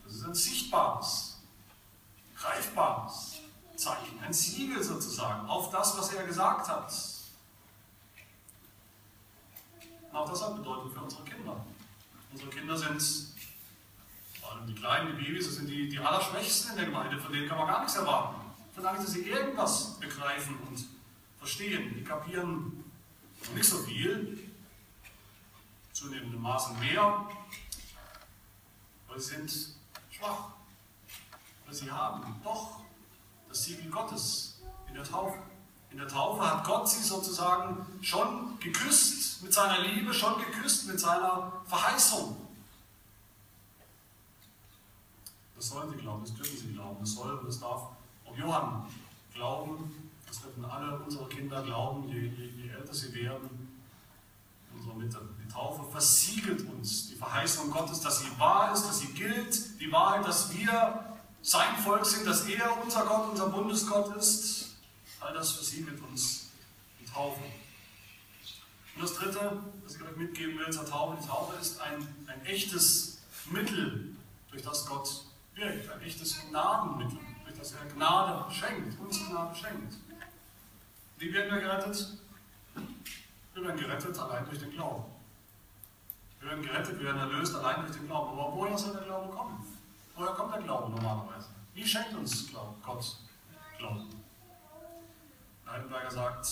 Das ist ein sichtbares, greifbares Zeichen, ein Siegel sozusagen auf das, was er gesagt hat. Auch das hat Bedeutung für unsere Kinder. Unsere Kinder sind, vor allem die kleinen, die Babys, das sind die, die Allerschwächsten in der Gemeinde, von denen kann man gar nichts erwarten. verlange ich, dass sie irgendwas begreifen und verstehen. Die kapieren nicht so viel, zunehmendem Maßen mehr, weil sie sind schwach, weil sie haben doch das Siegel Gottes in der Taufe. In der Taufe hat Gott sie sozusagen schon geküsst mit seiner Liebe, schon geküsst mit seiner Verheißung. Das sollen sie glauben, das dürfen sie glauben, das soll und das darf auch Johann glauben, das dürfen alle unsere Kinder glauben, je, je, je älter sie werden, in unserer Mitte. Die Taufe versiegelt uns die Verheißung Gottes, dass sie wahr ist, dass sie gilt, die Wahrheit, dass wir sein Volk sind, dass er unser Gott, unser Bundesgott ist. All das versiegelt uns die Taufe. Und das Dritte, was ich euch mitgeben will zur Taufe, die Taufe ist ein, ein echtes Mittel, durch das Gott wirkt, ein echtes Gnadenmittel, durch das er Gnade schenkt, uns Gnade schenkt. Wie werden wir gerettet? Wir werden gerettet allein durch den Glauben. Wir werden gerettet, wir werden erlöst allein durch den Glauben. Aber woher soll der Glaube kommen? Woher kommt der Glaube normalerweise? Wie schenkt uns Gott Glauben? Heidelberger sagt,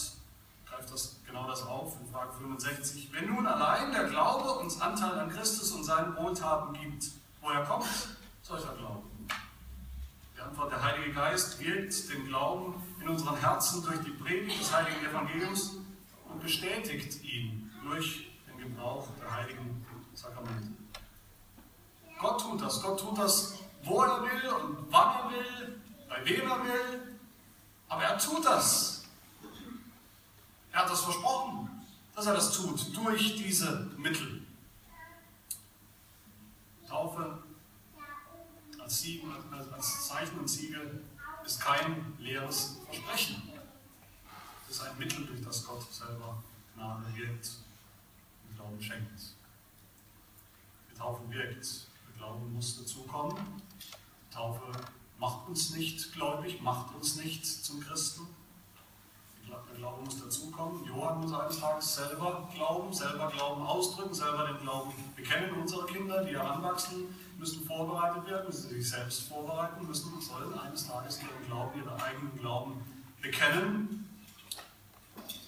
greift das, genau das auf in Frage 65. Wenn nun allein der Glaube uns Anteil an Christus und seinen Wohltaten gibt, woher kommt solcher Glauben? Die Antwort, der Heilige Geist wirkt den Glauben in unseren Herzen durch die Predigt des Heiligen Evangeliums und bestätigt ihn durch den Gebrauch der heiligen Sakramente. Gott tut das. Gott tut das, wo er will und wann er will, bei wem er will. Aber er tut das. Er hat das versprochen, dass er das tut durch diese Mittel. Taufe als, Siegen, als Zeichen und Siegel ist kein leeres Versprechen. Es ist ein Mittel, durch das Gott selber Gnade wirkt und Glauben schenkt. Die Taufe wirkt. Glauben muss dazukommen. Taufe macht uns nicht gläubig, macht uns nicht zum Christen. Der Glaube muss dazukommen. Johann muss eines Tages selber glauben, selber Glauben ausdrücken, selber den Glauben bekennen. Unsere Kinder, die heranwachsen, müssen vorbereitet werden, müssen sich selbst vorbereiten, müssen, sollen eines Tages ihren Glauben, ihren eigenen Glauben bekennen.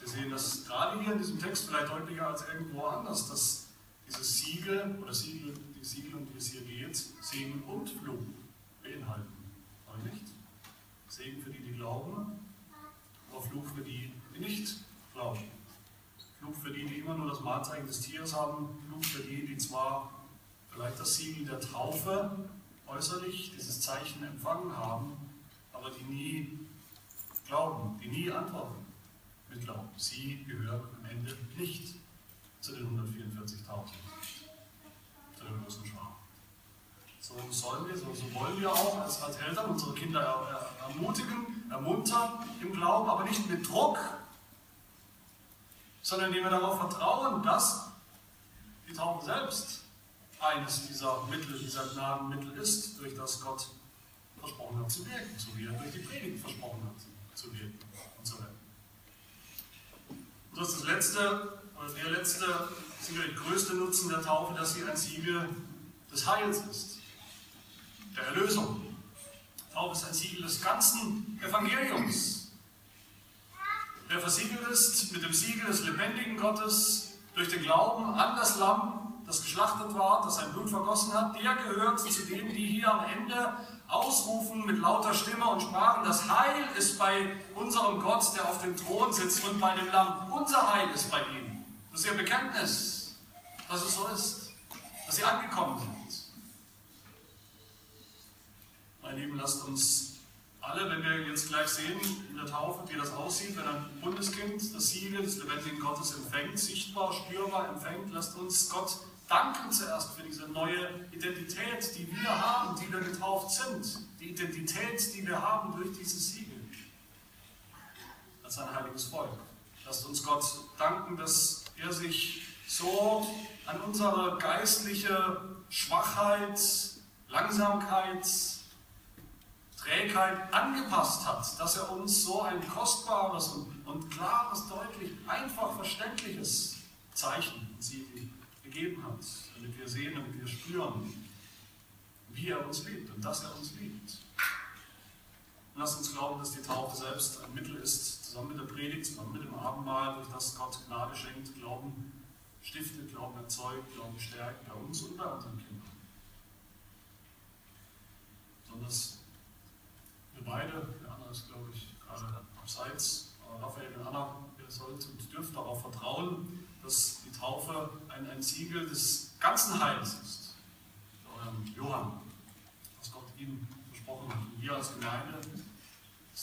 Wir sehen das gerade hier in diesem Text vielleicht deutlicher als irgendwo anders, dass dieses Siegel oder Siegel, Siegel, um die es hier geht, Segen und Fluch beinhalten. Oder nicht? Segen für die, die glauben, aber Fluch für die, die nicht glauben. Fluch für die, die immer nur das Mahlzeichen des Tieres haben, Fluch für die, die zwar vielleicht das Siegel der Taufe äußerlich, dieses Zeichen empfangen haben, aber die nie glauben, die nie antworten mit Glauben. Sie gehören am Ende nicht zu den 144.000, der großen Schar. So sollen wir, so, so, wollen wir auch als, als Eltern unsere Kinder er, er, ermutigen, ermuntern im Glauben, aber nicht mit Druck, sondern indem wir darauf vertrauen, dass die Taufe selbst eines dieser Mittel, dieser Gnadenmittel ist, durch das Gott versprochen hat zu wirken, so wie er durch die Predigt versprochen hat zu wirken und zu retten. Und das ist das letzte, oder der letzte, sicher der größte Nutzen der Taufe, dass sie ein Siegel des Heils ist, der Erlösung. Die Taufe ist ein Siegel des ganzen Evangeliums. Wer versiegelt ist mit dem Siegel des lebendigen Gottes durch den Glauben an das Lamm, das geschlachtet war, das sein Blut vergossen hat, der gehört zu denen, die hier am Ende ausrufen mit lauter Stimme und sprachen, das Heil ist bei unserem Gott, der auf dem Thron sitzt und bei dem Lamm. Unser Heil ist bei ihm. Das ist ihr Bekenntnis, dass es so ist, dass sie angekommen sind. Meine Lieben, lasst uns alle, wenn wir jetzt gleich sehen in der Taufe, wie das aussieht, wenn ein Bundeskind das Siegel des lebendigen Gottes empfängt, sichtbar, spürbar empfängt, lasst uns Gott danken zuerst für diese neue Identität, die wir haben, die wir getauft sind. Die Identität, die wir haben durch dieses Siegel. Als ein heiliges Volk. Lasst uns Gott danken, dass er sich so an unsere geistliche Schwachheit, Langsamkeit, Trägheit angepasst hat, dass er uns so ein kostbares und, und klares, deutlich, einfach verständliches Zeichen und Siegel gegeben hat, damit wir sehen, damit wir spüren, wie er uns liebt und dass er uns liebt. Und lasst uns glauben, dass die Taufe selbst ein Mittel ist, zusammen mit der Predigt, zusammen mit dem Abendmahl, durch das Gott Gnade schenkt, Glauben stiftet, Glauben erzeugt, Glauben stärkt bei uns und bei unseren Kindern. Besonders wir beide, der andere ist, glaube ich, gerade abseits, aber Raphael und Anna, ihr sollt und dürft darauf vertrauen, dass die Taufe ein, ein Siegel des ganzen Heils ist. Eurem Johann, was Gott ihm versprochen hat. Und wir als Gemeinde,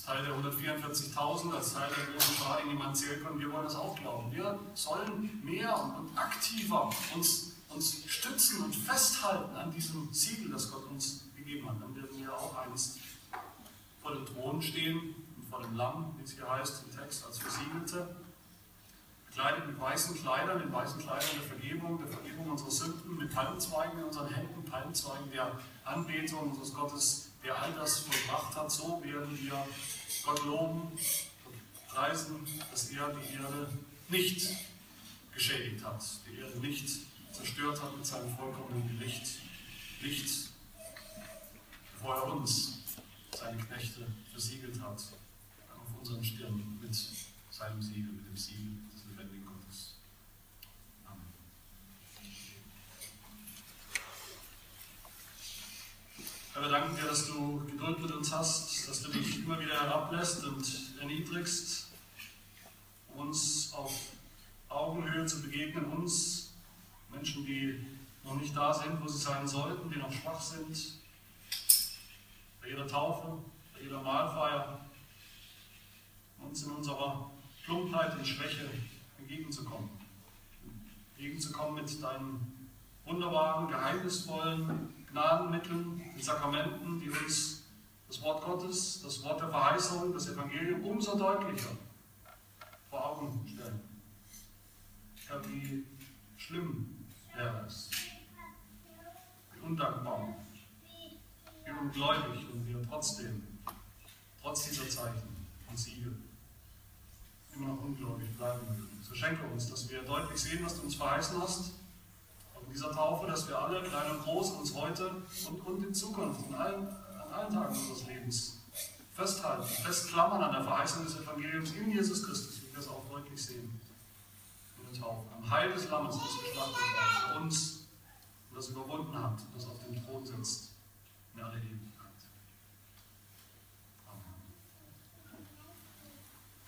Teil der 144.000, als Teil der großen Schar, die man zählen kann, wir wollen das auch glauben. Wir sollen mehr und, aktiver uns, uns stützen und festhalten an diesem Siegel, das Gott uns gegeben hat. Dann werden wir auch einst vor dem Thron stehen und vor dem Lamm, wie es hier heißt im Text, als Versiegelte gekleidet mit weißen Kleidern, in weißen Kleidern der Vergebung, der Vergebung unserer Sünden, mit Palmzweigen in unseren Händen, Palmzweigen der Anbetung unseres Gottes, der all das vollbracht hat. So werden wir Gott loben und preisen, dass er die Erde nicht geschädigt hat, die Erde nicht zerstört hat mit seinem vollkommenen Gericht. Licht, bevor er uns, seine Knechte, versiegelt hat, auf unseren Stirn mit seinem Siegel, mit dem Siegel Herr, wir danken dir, dass du Geduld mit uns hast, dass du dich immer wieder herablässt und erniedrigst, uns auf Augenhöhe zu begegnen, uns, Menschen, die noch nicht da sind, wo sie sein sollten, die noch schwach sind, bei jeder Taufe, bei jeder Mahlfeier, uns in unserer Plumpheit und Schwäche entgegenzukommen. Entgegenzukommen mit deinen wunderbaren, geheimnisvollen, Gnadenmitteln, den Sakramenten, die uns das Wort Gottes, das Wort der Verheißung, das Evangelium umso deutlicher vor Augen stellen. Herr, wie schlimm wäre es, wie undankbar, wie ungläubig und wir trotzdem, trotz dieser Zeichen und Siege, immer noch ungläubig bleiben würden. So schenke uns, dass wir deutlich sehen, was du uns verheißen hast dieser Taufe, dass wir alle, klein und groß, uns heute und, und in Zukunft, in allen, allen Tagen unseres Lebens festhalten, festklammern an der Verheißung des Evangeliums in Jesus Christus, wie wir es auch deutlich sehen. In der am Heil des Lammes, das geschlachtet war, für uns das überwunden hat, das auf dem Thron sitzt, in aller Ewigkeit.